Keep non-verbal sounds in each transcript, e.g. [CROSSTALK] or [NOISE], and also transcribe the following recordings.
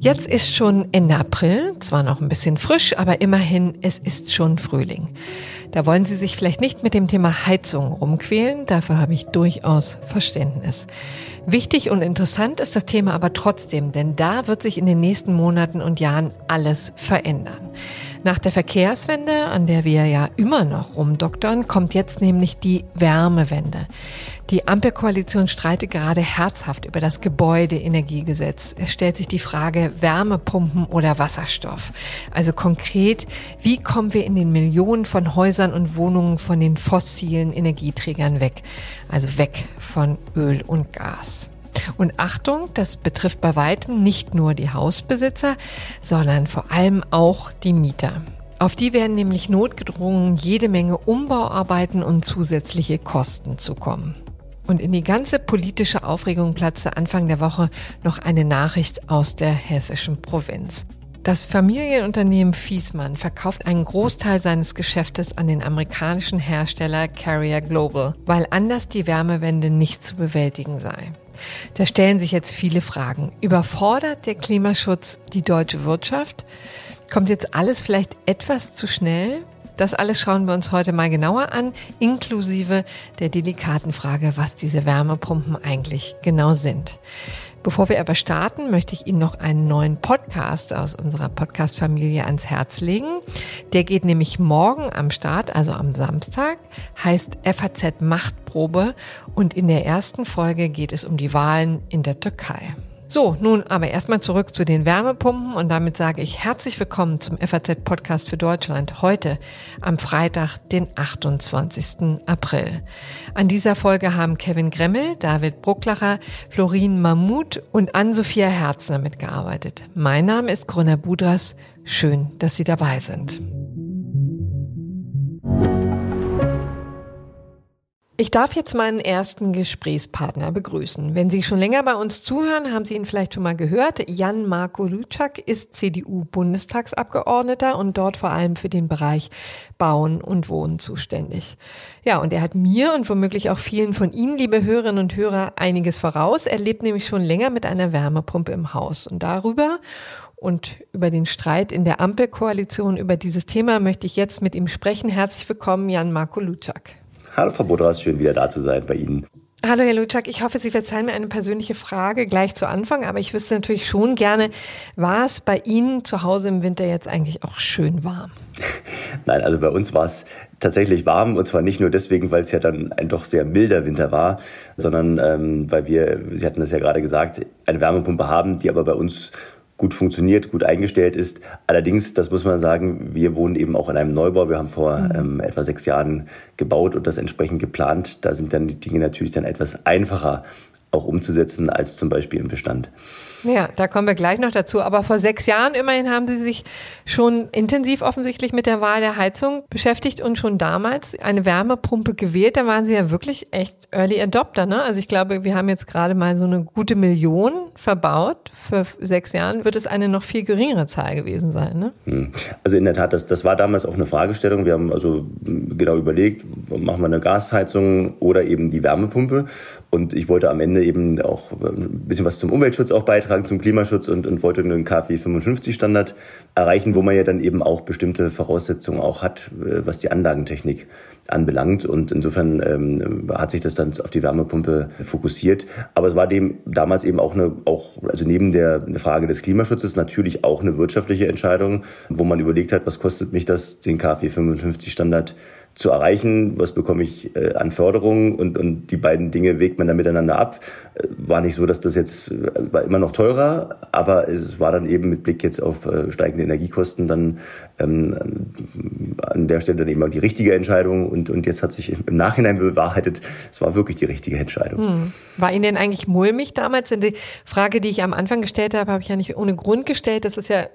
Jetzt ist schon Ende April, zwar noch ein bisschen frisch, aber immerhin, es ist schon Frühling. Da wollen Sie sich vielleicht nicht mit dem Thema Heizung rumquälen, dafür habe ich durchaus Verständnis. Wichtig und interessant ist das Thema aber trotzdem, denn da wird sich in den nächsten Monaten und Jahren alles verändern. Nach der Verkehrswende, an der wir ja immer noch rumdoktern, kommt jetzt nämlich die Wärmewende. Die Ampelkoalition streitet gerade herzhaft über das Gebäudeenergiegesetz. Es stellt sich die Frage Wärmepumpen oder Wasserstoff. Also konkret, wie kommen wir in den Millionen von Häusern und Wohnungen von den fossilen Energieträgern weg? Also weg von Öl und Gas. Und Achtung, das betrifft bei weitem nicht nur die Hausbesitzer, sondern vor allem auch die Mieter. Auf die werden nämlich notgedrungen jede Menge Umbauarbeiten und zusätzliche Kosten zukommen. Und in die ganze politische Aufregung platzte Anfang der Woche noch eine Nachricht aus der hessischen Provinz. Das Familienunternehmen Fiesmann verkauft einen Großteil seines Geschäftes an den amerikanischen Hersteller Carrier Global, weil anders die Wärmewende nicht zu bewältigen sei. Da stellen sich jetzt viele Fragen. Überfordert der Klimaschutz die deutsche Wirtschaft? Kommt jetzt alles vielleicht etwas zu schnell? Das alles schauen wir uns heute mal genauer an, inklusive der delikaten Frage, was diese Wärmepumpen eigentlich genau sind. Bevor wir aber starten, möchte ich Ihnen noch einen neuen Podcast aus unserer Podcast-Familie ans Herz legen. Der geht nämlich morgen am Start, also am Samstag, heißt FAZ Machtprobe und in der ersten Folge geht es um die Wahlen in der Türkei. So, nun aber erstmal zurück zu den Wärmepumpen und damit sage ich herzlich willkommen zum FAZ Podcast für Deutschland heute am Freitag, den 28. April. An dieser Folge haben Kevin Gremmel, David Brucklacher, Florin Mahmut und Ann-Sophia Herzner mitgearbeitet. Mein Name ist Grüner Budras. Schön, dass Sie dabei sind. Ich darf jetzt meinen ersten Gesprächspartner begrüßen. Wenn Sie schon länger bei uns zuhören, haben Sie ihn vielleicht schon mal gehört. Jan Marko Lutschak ist CDU-Bundestagsabgeordneter und dort vor allem für den Bereich Bauen und Wohnen zuständig. Ja, und er hat mir und womöglich auch vielen von Ihnen, liebe Hörerinnen und Hörer, einiges voraus. Er lebt nämlich schon länger mit einer Wärmepumpe im Haus. Und darüber und über den Streit in der Ampelkoalition über dieses Thema möchte ich jetzt mit ihm sprechen. Herzlich willkommen, Jan Marko Lutschak. Hallo Frau Bodras, schön wieder da zu sein bei Ihnen. Hallo Herr Lutschak, ich hoffe, Sie verzeihen mir eine persönliche Frage gleich zu Anfang, aber ich wüsste natürlich schon gerne, war es bei Ihnen zu Hause im Winter jetzt eigentlich auch schön warm? [LAUGHS] Nein, also bei uns war es tatsächlich warm und zwar nicht nur deswegen, weil es ja dann ein doch sehr milder Winter war, sondern ähm, weil wir, Sie hatten das ja gerade gesagt, eine Wärmepumpe haben, die aber bei uns gut funktioniert, gut eingestellt ist. Allerdings, das muss man sagen, wir wohnen eben auch in einem Neubau. Wir haben vor mhm. ähm, etwa sechs Jahren gebaut und das entsprechend geplant. Da sind dann die Dinge natürlich dann etwas einfacher auch umzusetzen als zum Beispiel im Bestand. Ja, da kommen wir gleich noch dazu. Aber vor sechs Jahren immerhin haben Sie sich schon intensiv offensichtlich mit der Wahl der Heizung beschäftigt und schon damals eine Wärmepumpe gewählt. Da waren Sie ja wirklich echt Early Adopter. Ne? Also ich glaube, wir haben jetzt gerade mal so eine gute Million verbaut. Für sechs Jahren wird es eine noch viel geringere Zahl gewesen sein. Ne? Hm. Also in der Tat, das, das war damals auch eine Fragestellung. Wir haben also genau überlegt, machen wir eine Gasheizung oder eben die Wärmepumpe. Und ich wollte am Ende eben auch ein bisschen was zum Umweltschutz auch beitragen, zum Klimaschutz und, und wollte einen KfW 55 Standard erreichen, wo man ja dann eben auch bestimmte Voraussetzungen auch hat, äh, was die Anlagentechnik anbelangt. Und insofern ähm, hat sich das dann auf die Wärmepumpe fokussiert. Aber es war dem damals eben auch eine, auch, also neben der Frage des Klimaschutzes natürlich auch eine wirtschaftliche Entscheidung, wo man überlegt hat, was kostet mich das, den KfW 55 Standard zu erreichen, was bekomme ich äh, an Förderung und, und die beiden Dinge wägt man dann miteinander ab. Äh, war nicht so, dass das jetzt, äh, war immer noch teurer, aber es war dann eben mit Blick jetzt auf äh, steigende Energiekosten dann ähm, an der Stelle dann eben auch die richtige Entscheidung und, und jetzt hat sich im Nachhinein bewahrheitet, es war wirklich die richtige Entscheidung. Hm. War Ihnen denn eigentlich mulmig damals? Die Frage, die ich am Anfang gestellt habe, habe ich ja nicht ohne Grund gestellt. Das ist ja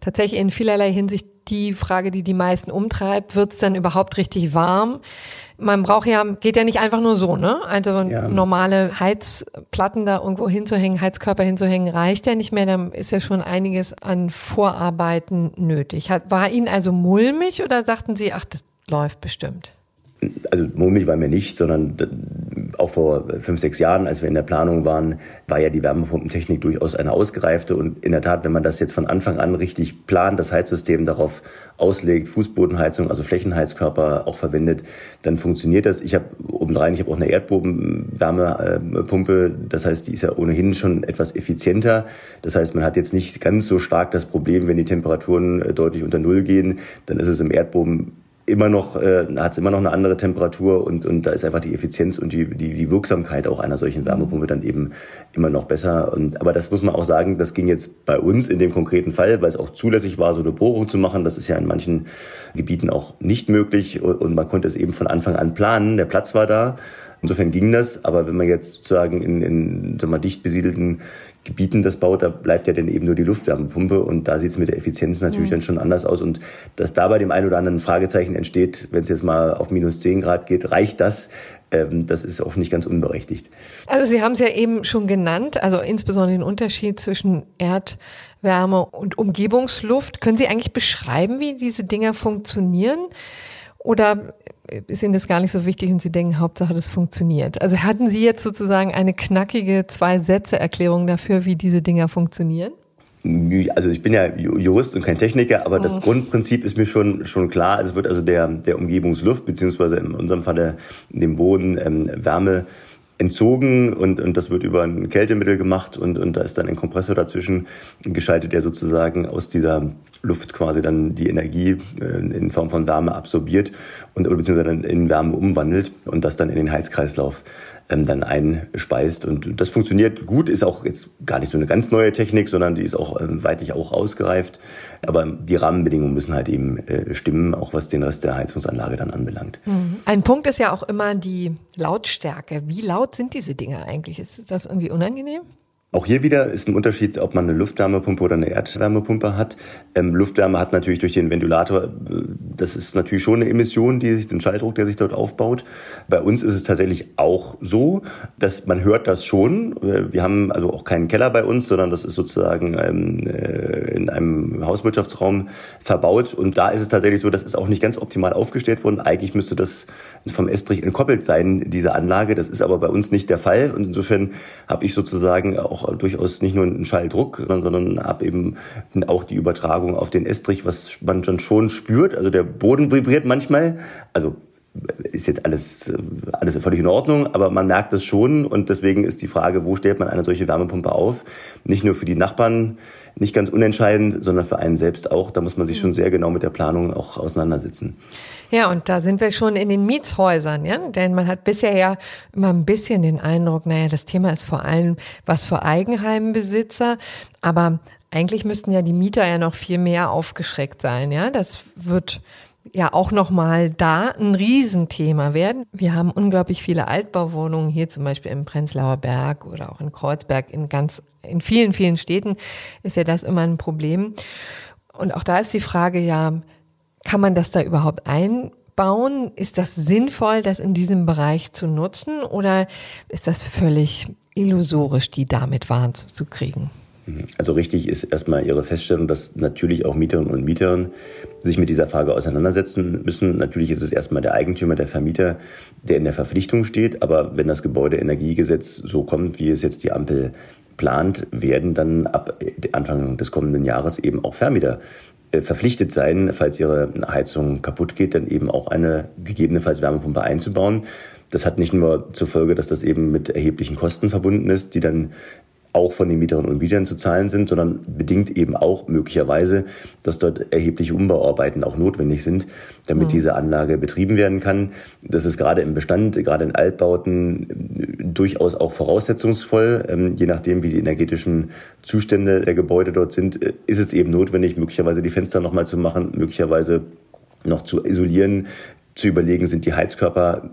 tatsächlich in vielerlei Hinsicht die Frage, die die meisten umtreibt. Wird es dann überhaupt richtig warm? Man braucht ja, geht ja nicht einfach nur so, ne? Also ja. normale Heizplatten da irgendwo hinzuhängen, Heizkörper hinzuhängen, reicht ja nicht mehr. Dann ist ja schon einiges an Vorarbeiten nötig. War Ihnen also mulmig oder sagten Sie, ach, das läuft bestimmt? Also mulmig war mir nicht, sondern auch vor fünf, sechs Jahren, als wir in der Planung waren, war ja die Wärmepumpentechnik durchaus eine ausgereifte. Und in der Tat, wenn man das jetzt von Anfang an richtig plant, das Heizsystem darauf auslegt, Fußbodenheizung, also Flächenheizkörper auch verwendet, dann funktioniert das. Ich habe obendrein, ich habe auch eine Erdbodenwärmepumpe. Das heißt, die ist ja ohnehin schon etwas effizienter. Das heißt, man hat jetzt nicht ganz so stark das Problem, wenn die Temperaturen deutlich unter Null gehen, dann ist es im Erdboden immer noch, äh, hat es immer noch eine andere Temperatur und, und da ist einfach die Effizienz und die, die, die Wirksamkeit auch einer solchen Wärmepumpe dann eben immer noch besser. Und, aber das muss man auch sagen, das ging jetzt bei uns in dem konkreten Fall, weil es auch zulässig war, so eine Bohrung zu machen. Das ist ja in manchen Gebieten auch nicht möglich und, und man konnte es eben von Anfang an planen. Der Platz war da. Insofern ging das, aber wenn man jetzt sozusagen in, in sagen wir, dicht besiedelten Gebieten das baut, da bleibt ja dann eben nur die Luftwärmepumpe und da sieht es mit der Effizienz natürlich mhm. dann schon anders aus und dass da bei dem einen oder anderen Fragezeichen entsteht, wenn es jetzt mal auf minus 10 Grad geht, reicht das? Ähm, das ist auch nicht ganz unberechtigt. Also Sie haben es ja eben schon genannt, also insbesondere den Unterschied zwischen Erdwärme und Umgebungsluft. Können Sie eigentlich beschreiben, wie diese Dinger funktionieren? Oder ist Ihnen das gar nicht so wichtig und Sie denken, Hauptsache das funktioniert? Also hatten Sie jetzt sozusagen eine knackige Zwei-Sätze-Erklärung dafür, wie diese Dinger funktionieren? Also ich bin ja Jurist und kein Techniker, aber das oh. Grundprinzip ist mir schon schon klar. Es wird also der der Umgebungsluft beziehungsweise in unserem Falle dem Boden ähm, Wärme entzogen und, und das wird über ein Kältemittel gemacht und, und da ist dann ein Kompressor dazwischen geschaltet, der sozusagen aus dieser Luft quasi dann die Energie äh, in Form von Wärme absorbiert und beziehungsweise dann in Wärme umwandelt und das dann in den Heizkreislauf ähm, dann einspeist. Und das funktioniert gut, ist auch jetzt gar nicht so eine ganz neue Technik, sondern die ist auch ähm, weitlich auch ausgereift. Aber die Rahmenbedingungen müssen halt eben äh, stimmen, auch was den Rest der Heizungsanlage dann anbelangt. Mhm. Ein Punkt ist ja auch immer die Lautstärke. Wie laut sind diese Dinge eigentlich? Ist das irgendwie unangenehm? Auch hier wieder ist ein Unterschied, ob man eine Luftwärmepumpe oder eine Erdwärmepumpe hat. Ähm, Luftwärme hat natürlich durch den Ventilator, äh, das ist natürlich schon eine Emission, die sich, den Schalldruck, der sich dort aufbaut. Bei uns ist es tatsächlich auch so, dass man hört das schon. Äh, wir haben also auch keinen Keller bei uns, sondern das ist sozusagen ähm, äh, in einem Hauswirtschaftsraum verbaut. Und da ist es tatsächlich so, das ist auch nicht ganz optimal aufgestellt worden. Eigentlich müsste das vom Estrich entkoppelt sein, diese Anlage. Das ist aber bei uns nicht der Fall. Und insofern habe ich sozusagen auch auch durchaus nicht nur einen Schalldruck, sondern habe eben auch die Übertragung auf den Estrich, was man schon spürt. Also der Boden vibriert manchmal. Also ist jetzt alles, alles völlig in Ordnung, aber man merkt das schon und deswegen ist die Frage, wo stellt man eine solche Wärmepumpe auf? Nicht nur für die Nachbarn, nicht ganz unentscheidend, sondern für einen selbst auch. Da muss man sich schon sehr genau mit der Planung auch auseinandersetzen. Ja, und da sind wir schon in den Mietshäusern, ja, denn man hat bisher ja immer ein bisschen den Eindruck, naja, das Thema ist vor allem was für Eigenheimbesitzer, aber eigentlich müssten ja die Mieter ja noch viel mehr aufgeschreckt sein, ja. Das wird ja auch nochmal da ein Riesenthema werden. Wir haben unglaublich viele Altbauwohnungen hier zum Beispiel im Prenzlauer Berg oder auch in Kreuzberg in ganz, in vielen, vielen Städten ist ja das immer ein Problem. Und auch da ist die Frage ja, kann man das da überhaupt einbauen? Ist das sinnvoll, das in diesem Bereich zu nutzen oder ist das völlig illusorisch, die damit warm zu kriegen? Also richtig ist erstmal Ihre Feststellung, dass natürlich auch Mieterinnen und Mieter sich mit dieser Frage auseinandersetzen müssen. Natürlich ist es erstmal der Eigentümer, der Vermieter, der in der Verpflichtung steht. Aber wenn das Gebäudeenergiegesetz so kommt, wie es jetzt die Ampel plant, werden dann ab Anfang des kommenden Jahres eben auch Vermieter äh, verpflichtet sein, falls ihre Heizung kaputt geht, dann eben auch eine gegebenenfalls Wärmepumpe einzubauen. Das hat nicht nur zur Folge, dass das eben mit erheblichen Kosten verbunden ist, die dann auch von den Mieterinnen und Mietern zu zahlen sind, sondern bedingt eben auch möglicherweise, dass dort erhebliche Umbauarbeiten auch notwendig sind, damit mhm. diese Anlage betrieben werden kann. Das ist gerade im Bestand, gerade in Altbauten durchaus auch voraussetzungsvoll. Ähm, je nachdem, wie die energetischen Zustände der Gebäude dort sind, äh, ist es eben notwendig, möglicherweise die Fenster nochmal zu machen, möglicherweise noch zu isolieren, zu überlegen, sind die Heizkörper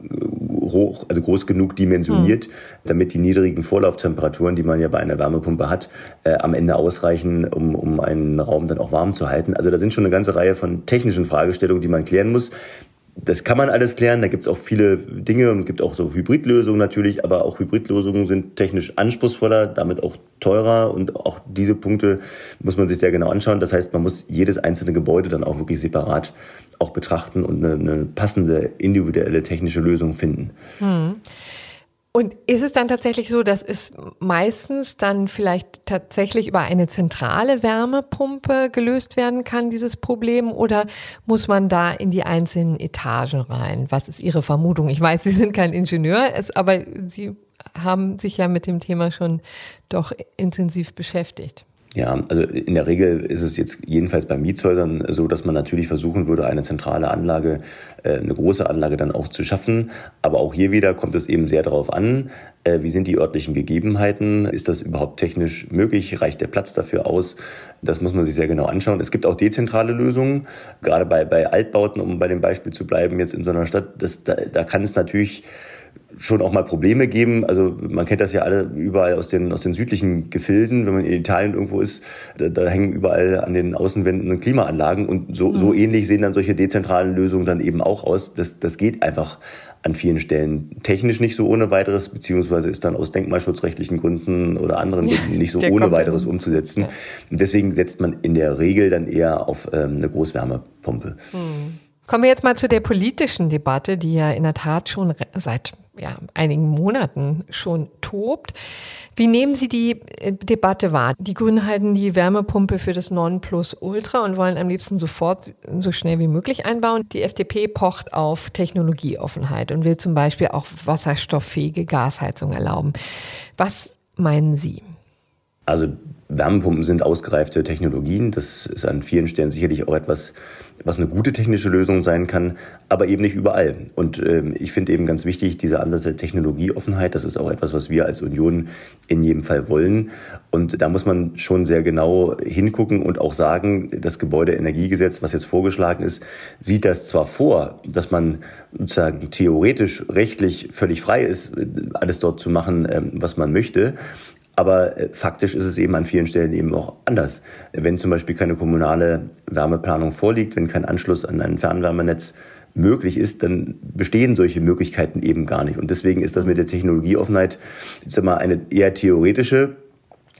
hoch, also groß genug dimensioniert, mhm. damit die niedrigen Vorlauftemperaturen, die man ja bei einer Wärmepumpe hat, äh, am Ende ausreichen, um, um einen Raum dann auch warm zu halten. Also da sind schon eine ganze Reihe von technischen Fragestellungen, die man klären muss. Das kann man alles klären. Da gibt es auch viele Dinge und gibt auch so Hybridlösungen natürlich, aber auch Hybridlösungen sind technisch anspruchsvoller, damit auch teurer und auch diese Punkte muss man sich sehr genau anschauen. Das heißt, man muss jedes einzelne Gebäude dann auch wirklich separat auch betrachten und eine, eine passende individuelle technische Lösung finden. Hm. Und ist es dann tatsächlich so, dass es meistens dann vielleicht tatsächlich über eine zentrale Wärmepumpe gelöst werden kann, dieses Problem? Oder muss man da in die einzelnen Etagen rein? Was ist Ihre Vermutung? Ich weiß, Sie sind kein Ingenieur, aber Sie haben sich ja mit dem Thema schon doch intensiv beschäftigt. Ja, also in der Regel ist es jetzt jedenfalls bei Mietshäusern so, dass man natürlich versuchen würde, eine zentrale Anlage, äh, eine große Anlage dann auch zu schaffen. Aber auch hier wieder kommt es eben sehr darauf an, äh, wie sind die örtlichen Gegebenheiten? Ist das überhaupt technisch möglich? Reicht der Platz dafür aus? Das muss man sich sehr genau anschauen. Es gibt auch dezentrale Lösungen, gerade bei, bei Altbauten, um bei dem Beispiel zu bleiben, jetzt in so einer Stadt. Das, da, da kann es natürlich schon auch mal Probleme geben. Also man kennt das ja alle überall aus den, aus den südlichen Gefilden, wenn man in Italien irgendwo ist, da, da hängen überall an den Außenwänden Klimaanlagen und so, mhm. so ähnlich sehen dann solche dezentralen Lösungen dann eben auch aus. Das, das geht einfach an vielen Stellen technisch nicht so ohne weiteres, beziehungsweise ist dann aus denkmalschutzrechtlichen Gründen oder anderen Gründen nicht so ohne weiteres dann. umzusetzen. Ja. deswegen setzt man in der Regel dann eher auf ähm, eine Großwärmepumpe. Mhm. Kommen wir jetzt mal zu der politischen Debatte, die ja in der Tat schon seit ja, einigen Monaten schon tobt. Wie nehmen Sie die äh, Debatte wahr? Die Grünen halten die Wärmepumpe für das Nonplusultra und wollen am liebsten sofort so schnell wie möglich einbauen. Die FDP pocht auf Technologieoffenheit und will zum Beispiel auch wasserstofffähige Gasheizung erlauben. Was meinen Sie? Also Wärmepumpen sind ausgereifte Technologien. Das ist an vielen Stellen sicherlich auch etwas, was eine gute technische Lösung sein kann, aber eben nicht überall. Und äh, ich finde eben ganz wichtig, dieser Ansatz der Technologieoffenheit, das ist auch etwas, was wir als Union in jedem Fall wollen. Und da muss man schon sehr genau hingucken und auch sagen, das Gebäudeenergiegesetz, was jetzt vorgeschlagen ist, sieht das zwar vor, dass man sozusagen theoretisch, rechtlich völlig frei ist, alles dort zu machen, ähm, was man möchte. Aber äh, faktisch ist es eben an vielen Stellen eben auch anders. Wenn zum Beispiel keine kommunale Wärmeplanung vorliegt, wenn kein Anschluss an ein Fernwärmenetz möglich ist, dann bestehen solche Möglichkeiten eben gar nicht. Und deswegen ist das mit der Technologieoffenheit, ich sag mal, eine eher theoretische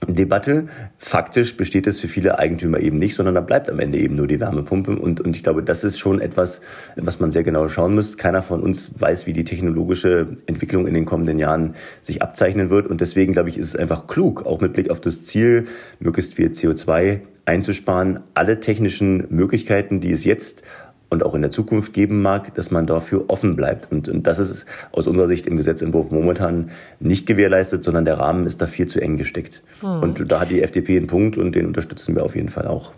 Debatte. Faktisch besteht es für viele Eigentümer eben nicht, sondern da bleibt am Ende eben nur die Wärmepumpe. Und, und ich glaube, das ist schon etwas, was man sehr genau schauen muss. Keiner von uns weiß, wie die technologische Entwicklung in den kommenden Jahren sich abzeichnen wird. Und deswegen, glaube ich, ist es einfach klug, auch mit Blick auf das Ziel, möglichst viel CO2 einzusparen, alle technischen Möglichkeiten, die es jetzt und auch in der Zukunft geben mag, dass man dafür offen bleibt. Und, und das ist aus unserer Sicht im Gesetzentwurf momentan nicht gewährleistet, sondern der Rahmen ist da viel zu eng gesteckt. Hm. Und da hat die FDP einen Punkt und den unterstützen wir auf jeden Fall auch.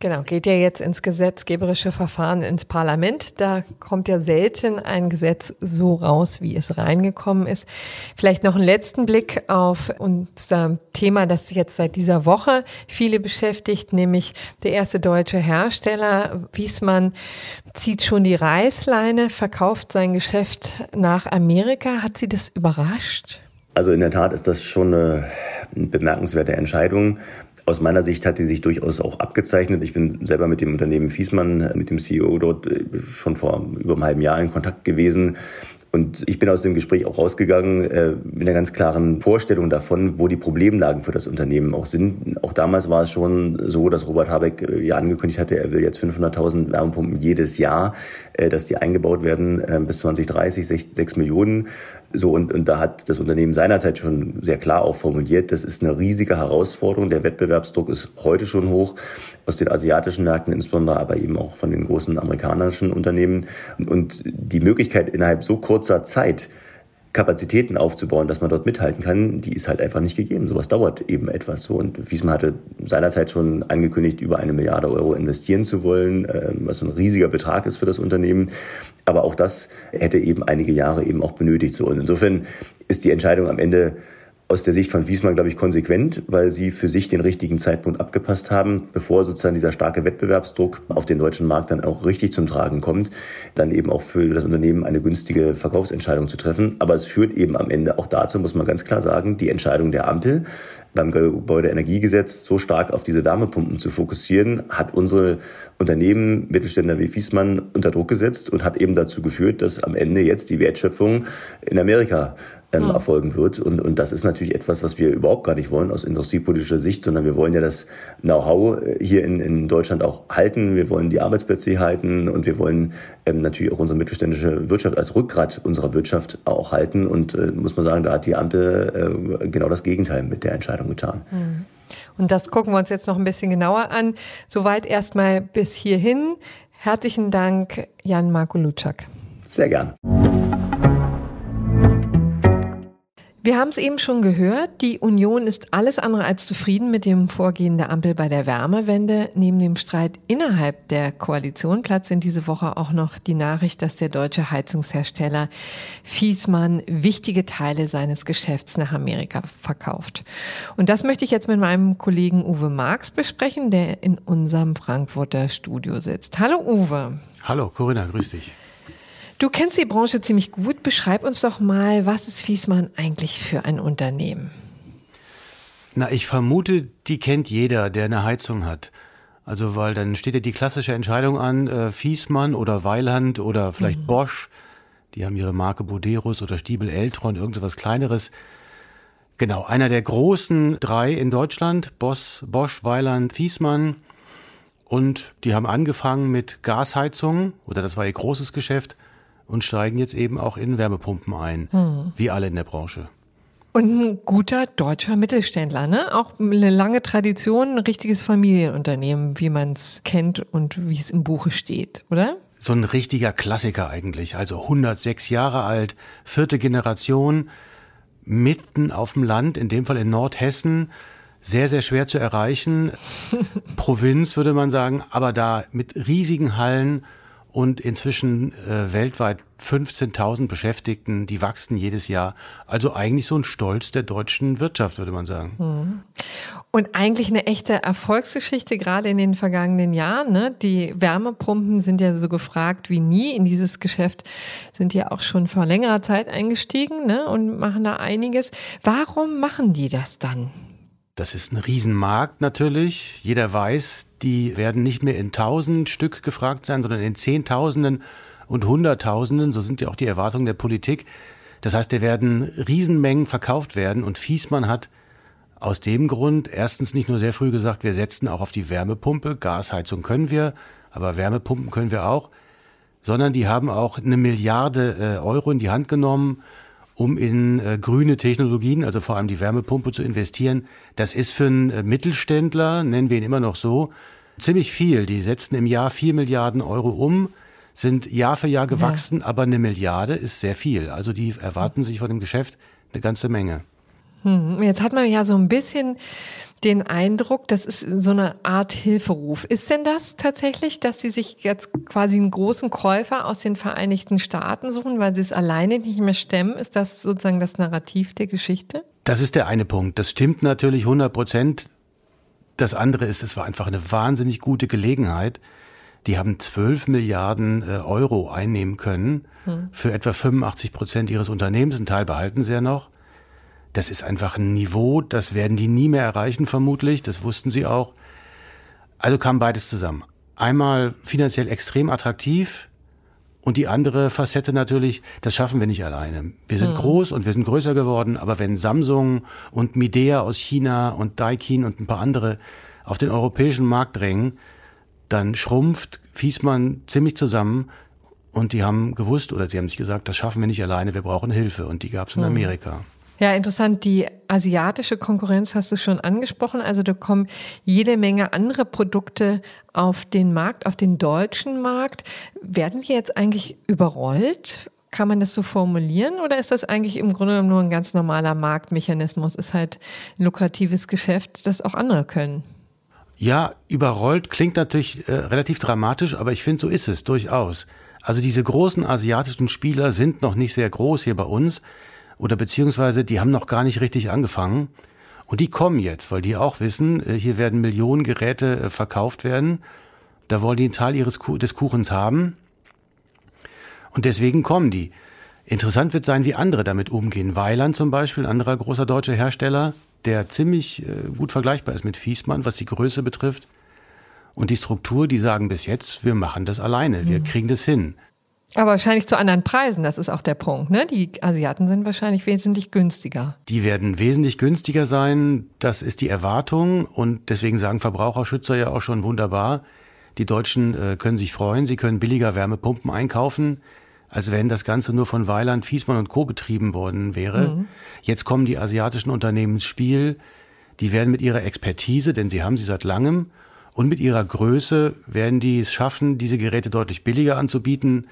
Genau, geht ja jetzt ins gesetzgeberische Verfahren ins Parlament. Da kommt ja selten ein Gesetz so raus, wie es reingekommen ist. Vielleicht noch einen letzten Blick auf unser Thema, das jetzt seit dieser Woche viele beschäftigt, nämlich der erste deutsche Hersteller, Wiesmann, zieht schon die Reißleine, verkauft sein Geschäft nach Amerika. Hat Sie das überrascht? Also in der Tat ist das schon eine bemerkenswerte Entscheidung. Aus meiner Sicht hat die sich durchaus auch abgezeichnet. Ich bin selber mit dem Unternehmen Fiesmann, mit dem CEO dort äh, schon vor über einem halben Jahr in Kontakt gewesen. Und ich bin aus dem Gespräch auch rausgegangen äh, mit einer ganz klaren Vorstellung davon, wo die Problemlagen für das Unternehmen auch sind. Auch damals war es schon so, dass Robert Habeck äh, ja angekündigt hatte, er will jetzt 500.000 Wärmepumpen jedes Jahr, äh, dass die eingebaut werden äh, bis 2030, 6, 6 Millionen. So, und, und da hat das Unternehmen seinerzeit schon sehr klar auch formuliert, das ist eine riesige Herausforderung. Der Wettbewerbsdruck ist heute schon hoch aus den asiatischen Märkten insbesondere, aber eben auch von den großen amerikanischen Unternehmen. Und die Möglichkeit innerhalb so kurzer Zeit, Kapazitäten aufzubauen, dass man dort mithalten kann, die ist halt einfach nicht gegeben. Sowas dauert eben etwas so. Und Wiesmann hatte seinerzeit schon angekündigt, über eine Milliarde Euro investieren zu wollen, ähm, was ein riesiger Betrag ist für das Unternehmen. Aber auch das hätte eben einige Jahre eben auch benötigt. So. Und insofern ist die Entscheidung am Ende aus der Sicht von Wiesmann, glaube ich, konsequent, weil sie für sich den richtigen Zeitpunkt abgepasst haben, bevor sozusagen dieser starke Wettbewerbsdruck auf den deutschen Markt dann auch richtig zum Tragen kommt, dann eben auch für das Unternehmen eine günstige Verkaufsentscheidung zu treffen. Aber es führt eben am Ende auch dazu, muss man ganz klar sagen, die Entscheidung der Ampel beim Gebäudeenergiegesetz so stark auf diese Wärmepumpen zu fokussieren, hat unsere Unternehmen, Mittelständler wie Fiesmann, unter Druck gesetzt und hat eben dazu geführt, dass am Ende jetzt die Wertschöpfung in Amerika ähm, erfolgen wird. Und, und das ist natürlich etwas, was wir überhaupt gar nicht wollen aus industriepolitischer Sicht, sondern wir wollen ja das Know-how äh, hier in, in Deutschland auch halten. Wir wollen die Arbeitsplätze hier halten und wir wollen ähm, natürlich auch unsere mittelständische Wirtschaft als Rückgrat unserer Wirtschaft auch halten. Und äh, muss man sagen, da hat die Ampel äh, genau das Gegenteil mit der Entscheidung getan. Mhm. Und das gucken wir uns jetzt noch ein bisschen genauer an. Soweit erstmal bis hierhin. Herzlichen Dank, Jan Marko Lutschak. Sehr gern. Wir haben es eben schon gehört, die Union ist alles andere als zufrieden mit dem Vorgehen der Ampel bei der Wärmewende. Neben dem Streit innerhalb der Koalition platzt in diese Woche auch noch die Nachricht, dass der deutsche Heizungshersteller Fiesmann wichtige Teile seines Geschäfts nach Amerika verkauft. Und das möchte ich jetzt mit meinem Kollegen Uwe Marx besprechen, der in unserem Frankfurter Studio sitzt. Hallo Uwe. Hallo Corinna, grüß dich. Du kennst die Branche ziemlich gut. Beschreib uns doch mal, was ist Fiesmann eigentlich für ein Unternehmen? Na, ich vermute, die kennt jeder, der eine Heizung hat. Also, weil dann steht ja die klassische Entscheidung an, äh, Fiesmann oder Weiland oder vielleicht mhm. Bosch. Die haben ihre Marke Boderos oder Stiebel Eltron, irgend so was kleineres. Genau, einer der großen drei in Deutschland, Boss, Bosch, Weiland, Fiesmann. Und die haben angefangen mit Gasheizungen, oder das war ihr großes Geschäft, und steigen jetzt eben auch in Wärmepumpen ein, hm. wie alle in der Branche. Und ein guter deutscher Mittelständler, ne? Auch eine lange Tradition, ein richtiges Familienunternehmen, wie man es kennt und wie es im Buche steht, oder? So ein richtiger Klassiker eigentlich, also 106 Jahre alt, vierte Generation, mitten auf dem Land, in dem Fall in Nordhessen, sehr, sehr schwer zu erreichen. [LAUGHS] Provinz würde man sagen, aber da mit riesigen Hallen, und inzwischen äh, weltweit 15.000 Beschäftigten, die wachsen jedes Jahr. Also eigentlich so ein Stolz der deutschen Wirtschaft, würde man sagen. Mhm. Und eigentlich eine echte Erfolgsgeschichte, gerade in den vergangenen Jahren. Ne? Die Wärmepumpen sind ja so gefragt wie nie. In dieses Geschäft sind ja auch schon vor längerer Zeit eingestiegen ne? und machen da einiges. Warum machen die das dann? Das ist ein Riesenmarkt natürlich. Jeder weiß, die werden nicht mehr in tausend Stück gefragt sein, sondern in Zehntausenden und Hunderttausenden. So sind ja auch die Erwartungen der Politik. Das heißt, da werden Riesenmengen verkauft werden. Und Fiesmann hat aus dem Grund erstens nicht nur sehr früh gesagt, wir setzen auch auf die Wärmepumpe. Gasheizung können wir, aber Wärmepumpen können wir auch. Sondern die haben auch eine Milliarde äh, Euro in die Hand genommen um in äh, grüne Technologien, also vor allem die Wärmepumpe zu investieren. Das ist für einen äh, Mittelständler, nennen wir ihn immer noch so, ziemlich viel. Die setzen im Jahr vier Milliarden Euro um, sind Jahr für Jahr gewachsen, ja. aber eine Milliarde ist sehr viel. Also die erwarten sich von dem Geschäft eine ganze Menge. Hm, jetzt hat man ja so ein bisschen den Eindruck, das ist so eine Art Hilferuf. Ist denn das tatsächlich, dass Sie sich jetzt quasi einen großen Käufer aus den Vereinigten Staaten suchen, weil Sie es alleine nicht mehr stemmen? Ist das sozusagen das Narrativ der Geschichte? Das ist der eine Punkt. Das stimmt natürlich 100 Prozent. Das andere ist, es war einfach eine wahnsinnig gute Gelegenheit. Die haben 12 Milliarden äh, Euro einnehmen können hm. für etwa 85 Prozent ihres Unternehmens. Ein Teil behalten sie ja noch. Das ist einfach ein Niveau, das werden die nie mehr erreichen, vermutlich. Das wussten sie auch. Also kam beides zusammen. Einmal finanziell extrem attraktiv und die andere Facette natürlich, das schaffen wir nicht alleine. Wir sind mhm. groß und wir sind größer geworden, aber wenn Samsung und Midea aus China und Daikin und ein paar andere auf den europäischen Markt drängen, dann schrumpft Fiesmann ziemlich zusammen und die haben gewusst oder sie haben sich gesagt, das schaffen wir nicht alleine, wir brauchen Hilfe und die gab es in mhm. Amerika. Ja, interessant. Die asiatische Konkurrenz hast du schon angesprochen. Also da kommen jede Menge andere Produkte auf den Markt, auf den deutschen Markt. Werden wir jetzt eigentlich überrollt? Kann man das so formulieren oder ist das eigentlich im Grunde genommen nur ein ganz normaler Marktmechanismus? Ist halt ein lukratives Geschäft, das auch andere können? Ja, überrollt klingt natürlich äh, relativ dramatisch, aber ich finde, so ist es durchaus. Also diese großen asiatischen Spieler sind noch nicht sehr groß hier bei uns oder beziehungsweise die haben noch gar nicht richtig angefangen. Und die kommen jetzt, weil die auch wissen, äh, hier werden Millionen Geräte äh, verkauft werden. Da wollen die einen Teil ihres des Kuchens haben. Und deswegen kommen die. Interessant wird sein, wie andere damit umgehen. Weiland zum Beispiel, ein anderer großer deutscher Hersteller, der ziemlich äh, gut vergleichbar ist mit Fiesmann, was die Größe betrifft. Und die Struktur, die sagen bis jetzt, wir machen das alleine, wir mhm. kriegen das hin. Aber wahrscheinlich zu anderen Preisen, das ist auch der Punkt. Ne? Die Asiaten sind wahrscheinlich wesentlich günstiger. Die werden wesentlich günstiger sein, das ist die Erwartung und deswegen sagen Verbraucherschützer ja auch schon wunderbar, die Deutschen äh, können sich freuen, sie können billiger Wärmepumpen einkaufen, als wenn das Ganze nur von Weiland, Fiesmann und Co. betrieben worden wäre. Mhm. Jetzt kommen die asiatischen Unternehmen ins Spiel, die werden mit ihrer Expertise, denn sie haben sie seit langem, und mit ihrer Größe werden die es schaffen, diese Geräte deutlich billiger anzubieten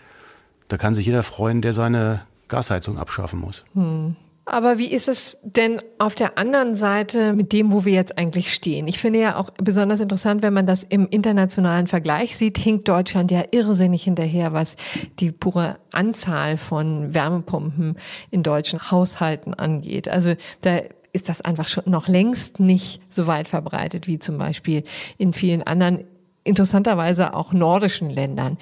da kann sich jeder freuen, der seine Gasheizung abschaffen muss. Hm. Aber wie ist es denn auf der anderen Seite mit dem, wo wir jetzt eigentlich stehen? Ich finde ja auch besonders interessant, wenn man das im internationalen Vergleich sieht, hinkt Deutschland ja irrsinnig hinterher, was die pure Anzahl von Wärmepumpen in deutschen Haushalten angeht. Also da ist das einfach schon noch längst nicht so weit verbreitet wie zum Beispiel in vielen anderen, interessanterweise auch nordischen Ländern.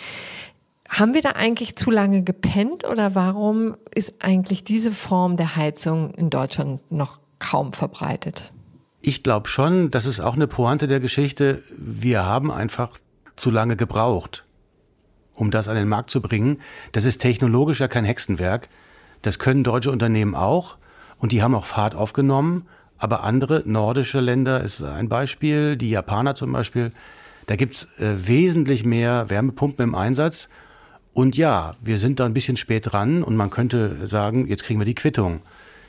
Haben wir da eigentlich zu lange gepennt oder warum ist eigentlich diese Form der Heizung in Deutschland noch kaum verbreitet? Ich glaube schon, das ist auch eine Pointe der Geschichte. Wir haben einfach zu lange gebraucht, um das an den Markt zu bringen. Das ist technologisch ja kein Hexenwerk. Das können deutsche Unternehmen auch und die haben auch Fahrt aufgenommen. Aber andere nordische Länder ist ein Beispiel, die Japaner zum Beispiel, da gibt's äh, wesentlich mehr Wärmepumpen im Einsatz und ja, wir sind da ein bisschen spät dran und man könnte sagen, jetzt kriegen wir die Quittung.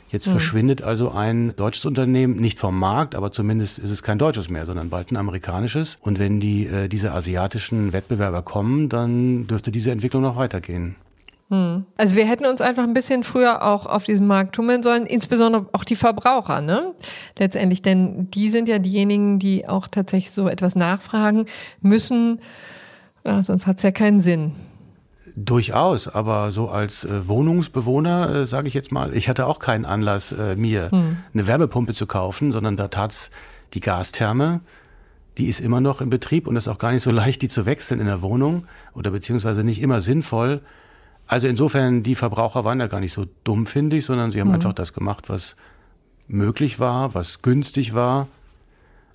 Jetzt mhm. verschwindet also ein deutsches Unternehmen nicht vom Markt, aber zumindest ist es kein deutsches mehr, sondern bald ein amerikanisches. Und wenn die, äh, diese asiatischen Wettbewerber kommen, dann dürfte diese Entwicklung noch weitergehen. Hm. Also wir hätten uns einfach ein bisschen früher auch auf diesem Markt tummeln sollen, insbesondere auch die Verbraucher, ne? Letztendlich, denn die sind ja diejenigen, die auch tatsächlich so etwas nachfragen müssen. Ja, sonst hat's ja keinen Sinn. Durchaus, aber so als äh, Wohnungsbewohner, äh, sage ich jetzt mal, ich hatte auch keinen Anlass, äh, mir hm. eine Wärmepumpe zu kaufen, sondern da tat's die Gastherme. Die ist immer noch in Betrieb und ist auch gar nicht so [LAUGHS] leicht, die zu wechseln in der Wohnung oder beziehungsweise nicht immer sinnvoll. Also insofern, die Verbraucher waren da gar nicht so dumm, finde ich, sondern sie haben hm. einfach das gemacht, was möglich war, was günstig war.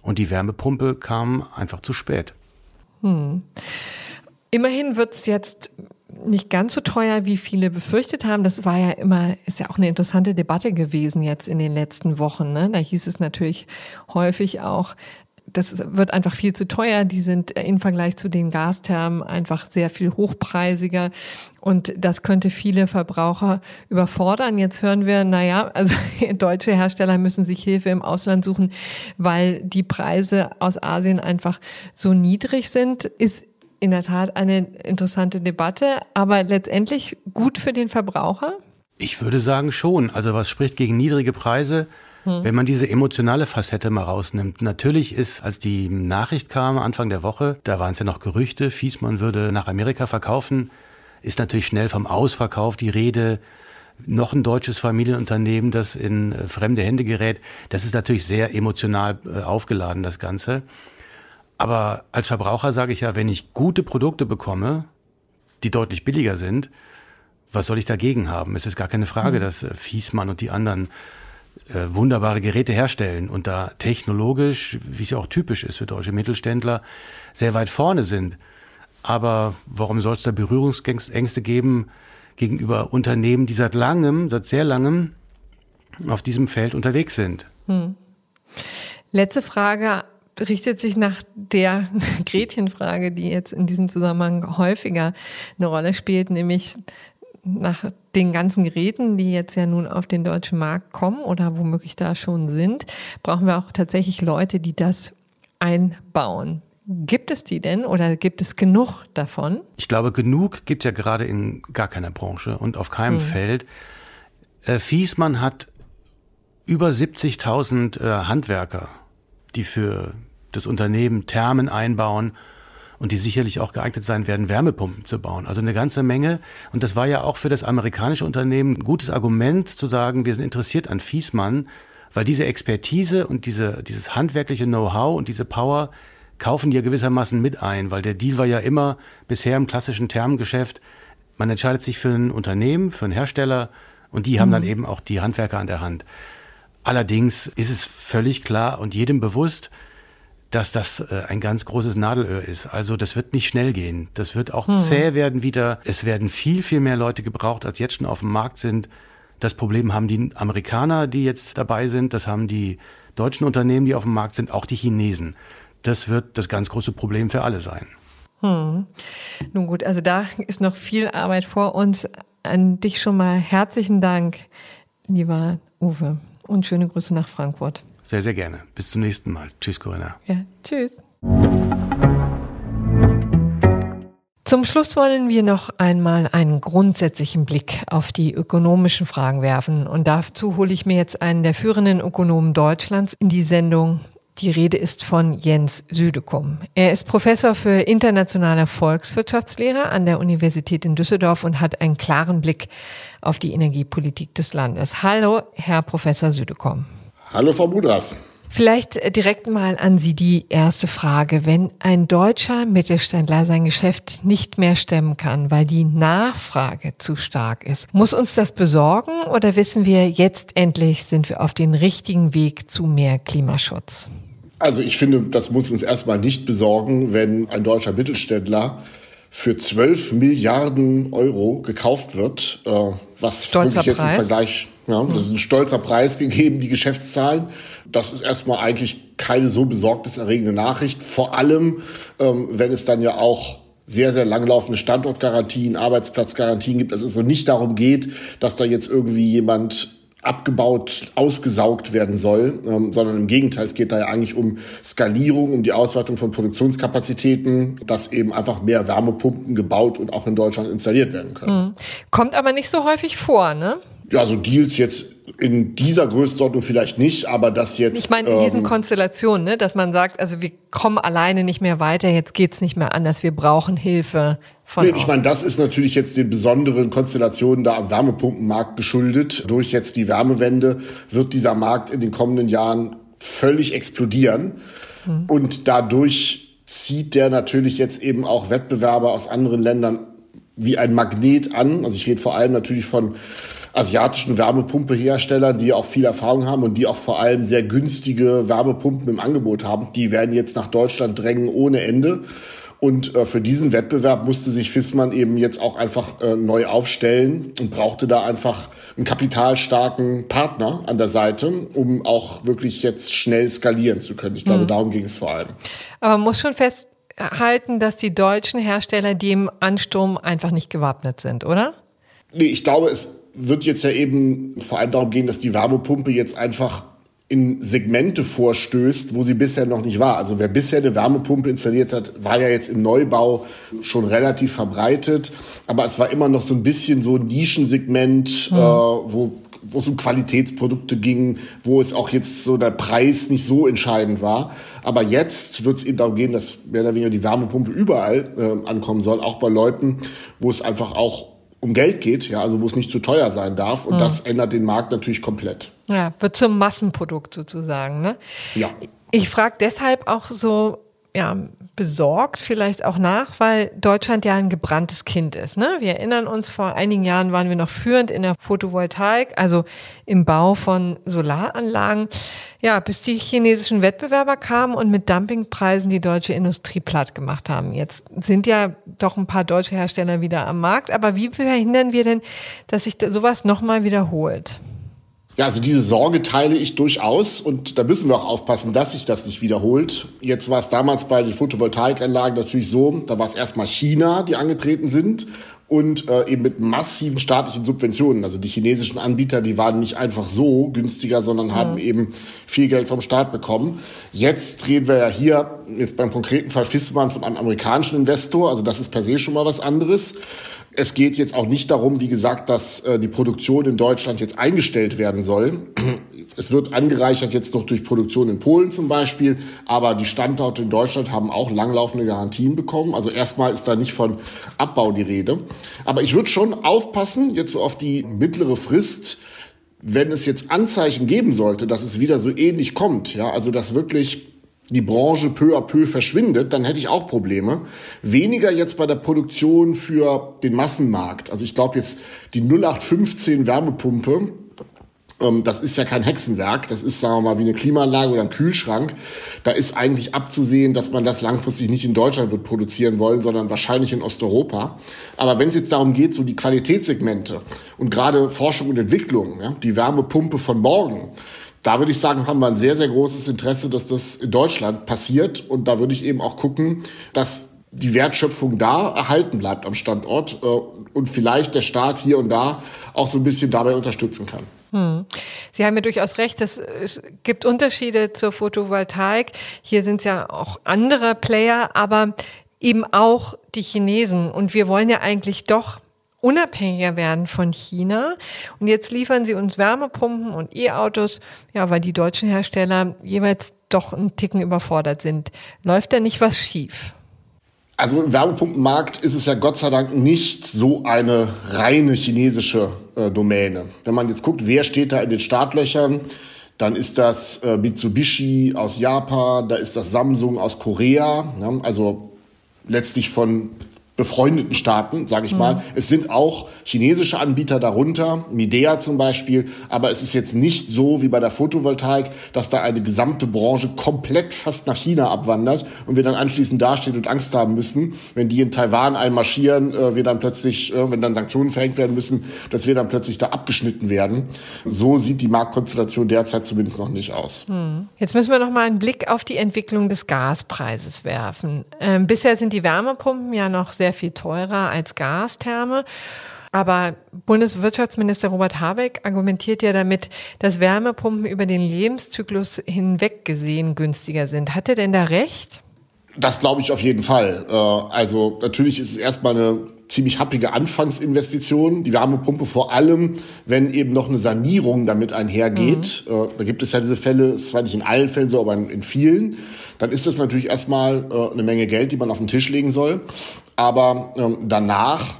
Und die Wärmepumpe kam einfach zu spät. Hm. Immerhin wird's jetzt nicht ganz so teuer, wie viele befürchtet haben. Das war ja immer, ist ja auch eine interessante Debatte gewesen jetzt in den letzten Wochen. Ne? Da hieß es natürlich häufig auch, das wird einfach viel zu teuer. Die sind im Vergleich zu den Gasthermen einfach sehr viel hochpreisiger. Und das könnte viele Verbraucher überfordern. Jetzt hören wir, naja, also [LAUGHS] deutsche Hersteller müssen sich Hilfe im Ausland suchen, weil die Preise aus Asien einfach so niedrig sind. Ist in der Tat eine interessante Debatte, aber letztendlich gut für den Verbraucher? Ich würde sagen schon. Also was spricht gegen niedrige Preise? Hm. Wenn man diese emotionale Facette mal rausnimmt. Natürlich ist, als die Nachricht kam, Anfang der Woche, da waren es ja noch Gerüchte, Fiesmann würde nach Amerika verkaufen, ist natürlich schnell vom Ausverkauf die Rede. Noch ein deutsches Familienunternehmen, das in äh, fremde Hände gerät. Das ist natürlich sehr emotional äh, aufgeladen, das Ganze. Aber als Verbraucher sage ich ja, wenn ich gute Produkte bekomme, die deutlich billiger sind, was soll ich dagegen haben? Es ist gar keine Frage, mhm. dass äh, Fiesmann und die anderen äh, wunderbare Geräte herstellen und da technologisch, wie es ja auch typisch ist für deutsche Mittelständler, sehr weit vorne sind. Aber warum soll es da Berührungsängste geben gegenüber Unternehmen, die seit langem, seit sehr langem auf diesem Feld unterwegs sind? Hm. Letzte Frage richtet sich nach der [LAUGHS] Gretchenfrage, die jetzt in diesem Zusammenhang häufiger eine Rolle spielt, nämlich nach den ganzen Geräten, die jetzt ja nun auf den deutschen Markt kommen oder womöglich da schon sind, brauchen wir auch tatsächlich Leute, die das einbauen. Gibt es die denn oder gibt es genug davon? Ich glaube, genug gibt es ja gerade in gar keiner Branche und auf keinem mhm. Feld. Äh, Fiesmann hat über 70.000 äh, Handwerker, die für das Unternehmen Thermen einbauen und die sicherlich auch geeignet sein werden, Wärmepumpen zu bauen. Also eine ganze Menge. Und das war ja auch für das amerikanische Unternehmen ein gutes Argument zu sagen, wir sind interessiert an Fiesmann, weil diese Expertise und diese, dieses handwerkliche Know-how und diese Power kaufen die ja gewissermaßen mit ein, weil der Deal war ja immer bisher im klassischen Thermengeschäft, man entscheidet sich für ein Unternehmen, für einen Hersteller und die haben dann mhm. eben auch die Handwerker an der Hand. Allerdings ist es völlig klar und jedem bewusst, dass das äh, ein ganz großes Nadelöhr ist. Also das wird nicht schnell gehen. Das wird auch hm. zäh werden wieder. Es werden viel, viel mehr Leute gebraucht, als jetzt schon auf dem Markt sind. Das Problem haben die Amerikaner, die jetzt dabei sind. Das haben die deutschen Unternehmen, die auf dem Markt sind, auch die Chinesen. Das wird das ganz große Problem für alle sein. Hm. Nun gut, also da ist noch viel Arbeit vor uns. An dich schon mal herzlichen Dank, lieber Uwe, und schöne Grüße nach Frankfurt. Sehr, sehr gerne. Bis zum nächsten Mal. Tschüss, Corinna. Ja, tschüss. Zum Schluss wollen wir noch einmal einen grundsätzlichen Blick auf die ökonomischen Fragen werfen. Und dazu hole ich mir jetzt einen der führenden Ökonomen Deutschlands in die Sendung. Die Rede ist von Jens Südekum. Er ist Professor für internationale Volkswirtschaftslehre an der Universität in Düsseldorf und hat einen klaren Blick auf die Energiepolitik des Landes. Hallo, Herr Professor Südekum. Hallo, Frau Budras. Vielleicht äh, direkt mal an Sie die erste Frage. Wenn ein deutscher Mittelständler sein Geschäft nicht mehr stemmen kann, weil die Nachfrage zu stark ist, muss uns das besorgen oder wissen wir, jetzt endlich sind wir auf den richtigen Weg zu mehr Klimaschutz? Also ich finde, das muss uns erstmal nicht besorgen, wenn ein deutscher Mittelständler für 12 Milliarden Euro gekauft wird, äh, was Stolzer wirklich jetzt im Vergleich ja, das ist ein stolzer Preis gegeben, die Geschäftszahlen. Das ist erstmal eigentlich keine so besorgniserregende Nachricht. Vor allem, ähm, wenn es dann ja auch sehr, sehr langlaufende Standortgarantien, Arbeitsplatzgarantien gibt. Dass es so nicht darum geht, dass da jetzt irgendwie jemand abgebaut, ausgesaugt werden soll, ähm, sondern im Gegenteil, es geht da ja eigentlich um Skalierung, um die Ausweitung von Produktionskapazitäten, dass eben einfach mehr Wärmepumpen gebaut und auch in Deutschland installiert werden können. Hm. Kommt aber nicht so häufig vor, ne? Ja, so Deals jetzt in dieser Größenordnung vielleicht nicht, aber das jetzt. Ich meine, in diesen ähm, Konstellationen, ne, dass man sagt, also wir kommen alleine nicht mehr weiter, jetzt geht's nicht mehr anders, wir brauchen Hilfe von. Nee, ich meine, das ist natürlich jetzt den besonderen Konstellationen da am Wärmepumpenmarkt geschuldet. Durch jetzt die Wärmewende wird dieser Markt in den kommenden Jahren völlig explodieren. Hm. Und dadurch zieht der natürlich jetzt eben auch Wettbewerber aus anderen Ländern wie ein Magnet an. Also ich rede vor allem natürlich von asiatischen Wärmepumpeherstellern, die auch viel Erfahrung haben und die auch vor allem sehr günstige Wärmepumpen im Angebot haben. Die werden jetzt nach Deutschland drängen ohne Ende. Und äh, für diesen Wettbewerb musste sich Fissmann eben jetzt auch einfach äh, neu aufstellen und brauchte da einfach einen kapitalstarken Partner an der Seite, um auch wirklich jetzt schnell skalieren zu können. Ich glaube, mhm. darum ging es vor allem. Aber man muss schon festhalten, dass die deutschen Hersteller dem Ansturm einfach nicht gewappnet sind, oder? Nee, ich glaube, es wird jetzt ja eben vor allem darum gehen, dass die Wärmepumpe jetzt einfach in Segmente vorstößt, wo sie bisher noch nicht war. Also wer bisher eine Wärmepumpe installiert hat, war ja jetzt im Neubau schon relativ verbreitet, aber es war immer noch so ein bisschen so ein Nischensegment, mhm. äh, wo wo es um Qualitätsprodukte ging, wo es auch jetzt so der Preis nicht so entscheidend war. Aber jetzt wird es eben darum gehen, dass mehr oder weniger die Wärmepumpe überall äh, ankommen soll, auch bei Leuten, wo es einfach auch um Geld geht, ja, also wo es nicht zu teuer sein darf. Und mhm. das ändert den Markt natürlich komplett. Ja, wird zum Massenprodukt sozusagen, ne? Ja. Ich frage deshalb auch so, ja, besorgt vielleicht auch nach, weil Deutschland ja ein gebranntes Kind ist. Ne? Wir erinnern uns, vor einigen Jahren waren wir noch führend in der Photovoltaik, also im Bau von Solaranlagen. Ja, bis die chinesischen Wettbewerber kamen und mit Dumpingpreisen die deutsche Industrie platt gemacht haben. Jetzt sind ja doch ein paar deutsche Hersteller wieder am Markt, aber wie verhindern wir denn, dass sich sowas nochmal wiederholt? Ja, also diese Sorge teile ich durchaus und da müssen wir auch aufpassen, dass sich das nicht wiederholt. Jetzt war es damals bei den Photovoltaikanlagen natürlich so, da war es erstmal China, die angetreten sind und äh, eben mit massiven staatlichen Subventionen. Also die chinesischen Anbieter, die waren nicht einfach so günstiger, sondern ja. haben eben viel Geld vom Staat bekommen. Jetzt reden wir ja hier, jetzt beim konkreten Fall Fissmann, von einem amerikanischen Investor. Also das ist per se schon mal was anderes. Es geht jetzt auch nicht darum, wie gesagt, dass äh, die Produktion in Deutschland jetzt eingestellt werden soll. Es wird angereichert jetzt noch durch Produktion in Polen zum Beispiel, aber die Standorte in Deutschland haben auch langlaufende Garantien bekommen. Also erstmal ist da nicht von Abbau die Rede. Aber ich würde schon aufpassen, jetzt so auf die mittlere Frist, wenn es jetzt Anzeichen geben sollte, dass es wieder so ähnlich kommt, ja, also dass wirklich die Branche peu à peu verschwindet, dann hätte ich auch Probleme. Weniger jetzt bei der Produktion für den Massenmarkt. Also ich glaube jetzt die 0815 Wärmepumpe Ähm, das ist ja kein Hexenwerk, das ist, sagen wir mal, wie eine Klimaanlage oder ein Kühlschrank. Da ist eigentlich abzusehen, dass man das langfristig nicht in Deutschland wird produzieren wollen, sondern wahrscheinlich in Osteuropa. Aber wenn es jetzt darum geht, so die Qualitätssegmente und gerade Forschung und Entwicklung, ja, die Wärmepumpe von morgen, da würde ich sagen, haben wir ein sehr, sehr großes Interesse, dass das in Deutschland passiert. Und da würde ich eben auch gucken, dass die Wertschöpfung da erhalten bleibt am Standort äh, und vielleicht der Staat hier und da auch so ein bisschen dabei unterstützen kann. Hm. Sie haben ja durchaus recht, es, es gibt Unterschiede zur Photovoltaik. Hier sind es ja auch andere Player, aber eben auch die Chinesen. Und wir wollen ja eigentlich doch unabhängiger werden von China. Und jetzt liefern sie uns Wärmepumpen und E-Autos, ja, weil die deutschen Hersteller jeweils doch einen Ticken überfordert sind. Läuft da nicht was schief? Also im Wärmepumpenmarkt ist es ja Gott sei Dank nicht so eine reine chinesische äh, Domäne. Wenn man jetzt guckt, wer steht da in den Startlöchern, dann ist das äh, Mitsubishi aus Japan, da ist das Samsung aus Korea, ja, also letztlich von befreundeten Staaten, sage ich mhm. mal. Es sind auch chinesische Anbieter darunter, Midea zum Beispiel, aber es ist jetzt nicht so wie bei der Photovoltaik, dass da eine gesamte Branche komplett fast nach China abwandert und wir dann anschließend dastehen und Angst haben müssen, wenn die in Taiwan einmarschieren, äh, wir dann plötzlich, äh, wenn dann Sanktionen verhängt werden müssen, dass wir dann plötzlich da abgeschnitten werden. So sieht die Marktkonstellation derzeit zumindest noch nicht aus. Mhm. Jetzt müssen wir noch mal einen Blick auf die Entwicklung des Gaspreises werfen. Ähm, bisher sind die Wärmepumpen ja noch sehr sehr viel teurer als Gastherme. Aber Bundeswirtschaftsminister Robert Habeck argumentiert ja damit, dass Wärmepumpen über den Lebenszyklus hinweg gesehen günstiger sind. Hat er denn da recht? Das glaube ich auf jeden Fall. Äh, also natürlich ist es erstmal eine ziemlich happige Anfangsinvestition, die Wärmepumpe vor allem, wenn eben noch eine Sanierung damit einhergeht. Mhm. Äh, da gibt es ja diese Fälle, ist zwar nicht in allen Fällen so, aber in vielen. Dann ist das natürlich erstmal äh, eine Menge Geld, die man auf den Tisch legen soll. Aber ähm, danach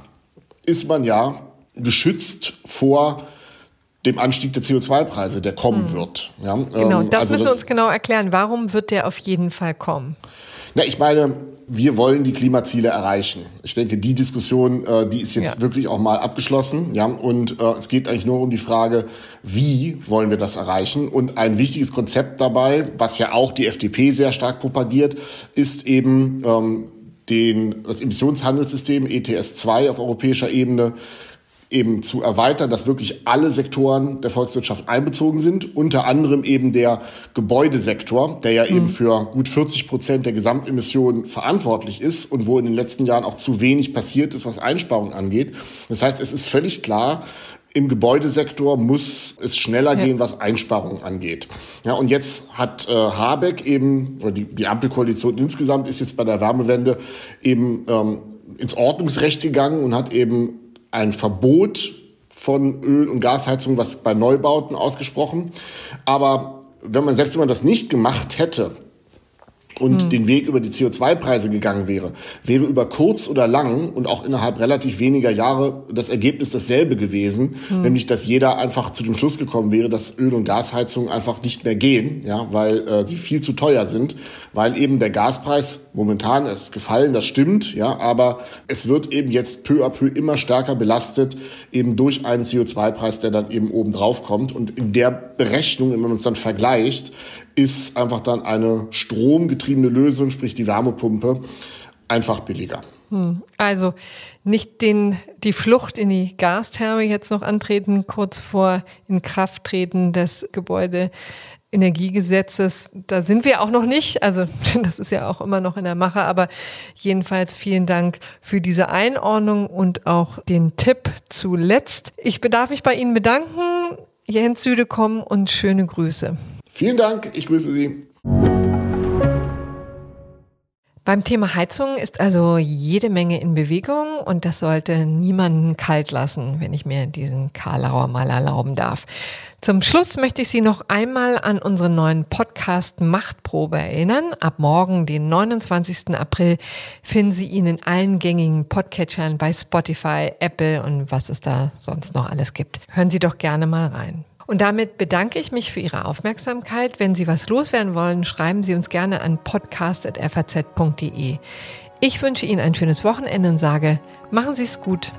ist man ja geschützt vor dem Anstieg der CO2-Preise, der kommen hm. wird. Ja, genau, das also müssen wir uns genau erklären. Warum wird der auf jeden Fall kommen? Na, ich meine, wir wollen die Klimaziele erreichen. Ich denke, die Diskussion, äh, die ist jetzt ja. wirklich auch mal abgeschlossen. Ja, und äh, es geht eigentlich nur um die Frage, wie wollen wir das erreichen? Und ein wichtiges Konzept dabei, was ja auch die FDP sehr stark propagiert, ist eben ähm, den, das Emissionshandelssystem ETS 2 auf europäischer Ebene eben zu erweitern, dass wirklich alle Sektoren der Volkswirtschaft einbezogen sind, unter anderem eben der Gebäudesektor, der ja mhm. eben für gut 40 Prozent der Gesamtemissionen verantwortlich ist und wo in den letzten Jahren auch zu wenig passiert ist, was Einsparungen angeht. Das heißt, es ist völlig klar, im Gebäudesektor muss es schneller ja. gehen, was Einsparungen angeht. Ja, und jetzt hat äh, Habeck eben, oder die, die Ampelkoalition insgesamt ist jetzt bei der Wärmewende eben ähm, ins Ordnungsrecht gegangen und hat eben ein Verbot von Öl- und Gasheizung, was bei Neubauten ausgesprochen. Aber wenn man selbst wenn man das nicht gemacht hätte, und mhm. den Weg über die CO2-Preise gegangen wäre, wäre über kurz oder lang und auch innerhalb relativ weniger Jahre das Ergebnis dasselbe gewesen, mhm. nämlich dass jeder einfach zu dem Schluss gekommen wäre, dass Öl- und Gasheizungen einfach nicht mehr gehen, ja, weil äh, sie viel zu teuer sind, weil eben der Gaspreis momentan ist gefallen, das stimmt, ja, aber es wird eben jetzt peu à peu immer stärker belastet, eben durch einen CO2-Preis, der dann eben oben drauf kommt und in der Berechnung, wenn man uns dann vergleicht, ist einfach dann eine stromgetriebene Lösung, sprich die Wärmepumpe, einfach billiger. Hm. Also nicht den, die Flucht in die Gastherme jetzt noch antreten, kurz vor Inkrafttreten des Gebäudeenergiegesetzes. Da sind wir auch noch nicht. Also [LAUGHS] das ist ja auch immer noch in der Mache. Aber jedenfalls vielen Dank für diese Einordnung und auch den Tipp zuletzt. Ich bedarf mich bei Ihnen bedanken. Jens Südekom und schöne Grüße. Vielen Dank, ich grüße Sie. Beim Thema Heizung ist also jede Menge in Bewegung und das sollte niemanden kalt lassen, wenn ich mir diesen Karlauer mal erlauben darf. Zum Schluss möchte ich Sie noch einmal an unseren neuen Podcast Machtprobe erinnern. Ab morgen, den 29. April, finden Sie ihn in allen gängigen Podcatchern bei Spotify, Apple und was es da sonst noch alles gibt. Hören Sie doch gerne mal rein. Und damit bedanke ich mich für Ihre Aufmerksamkeit. Wenn Sie was loswerden wollen, schreiben Sie uns gerne an podcast.faz.de. Ich wünsche Ihnen ein schönes Wochenende und sage, machen Sie es gut.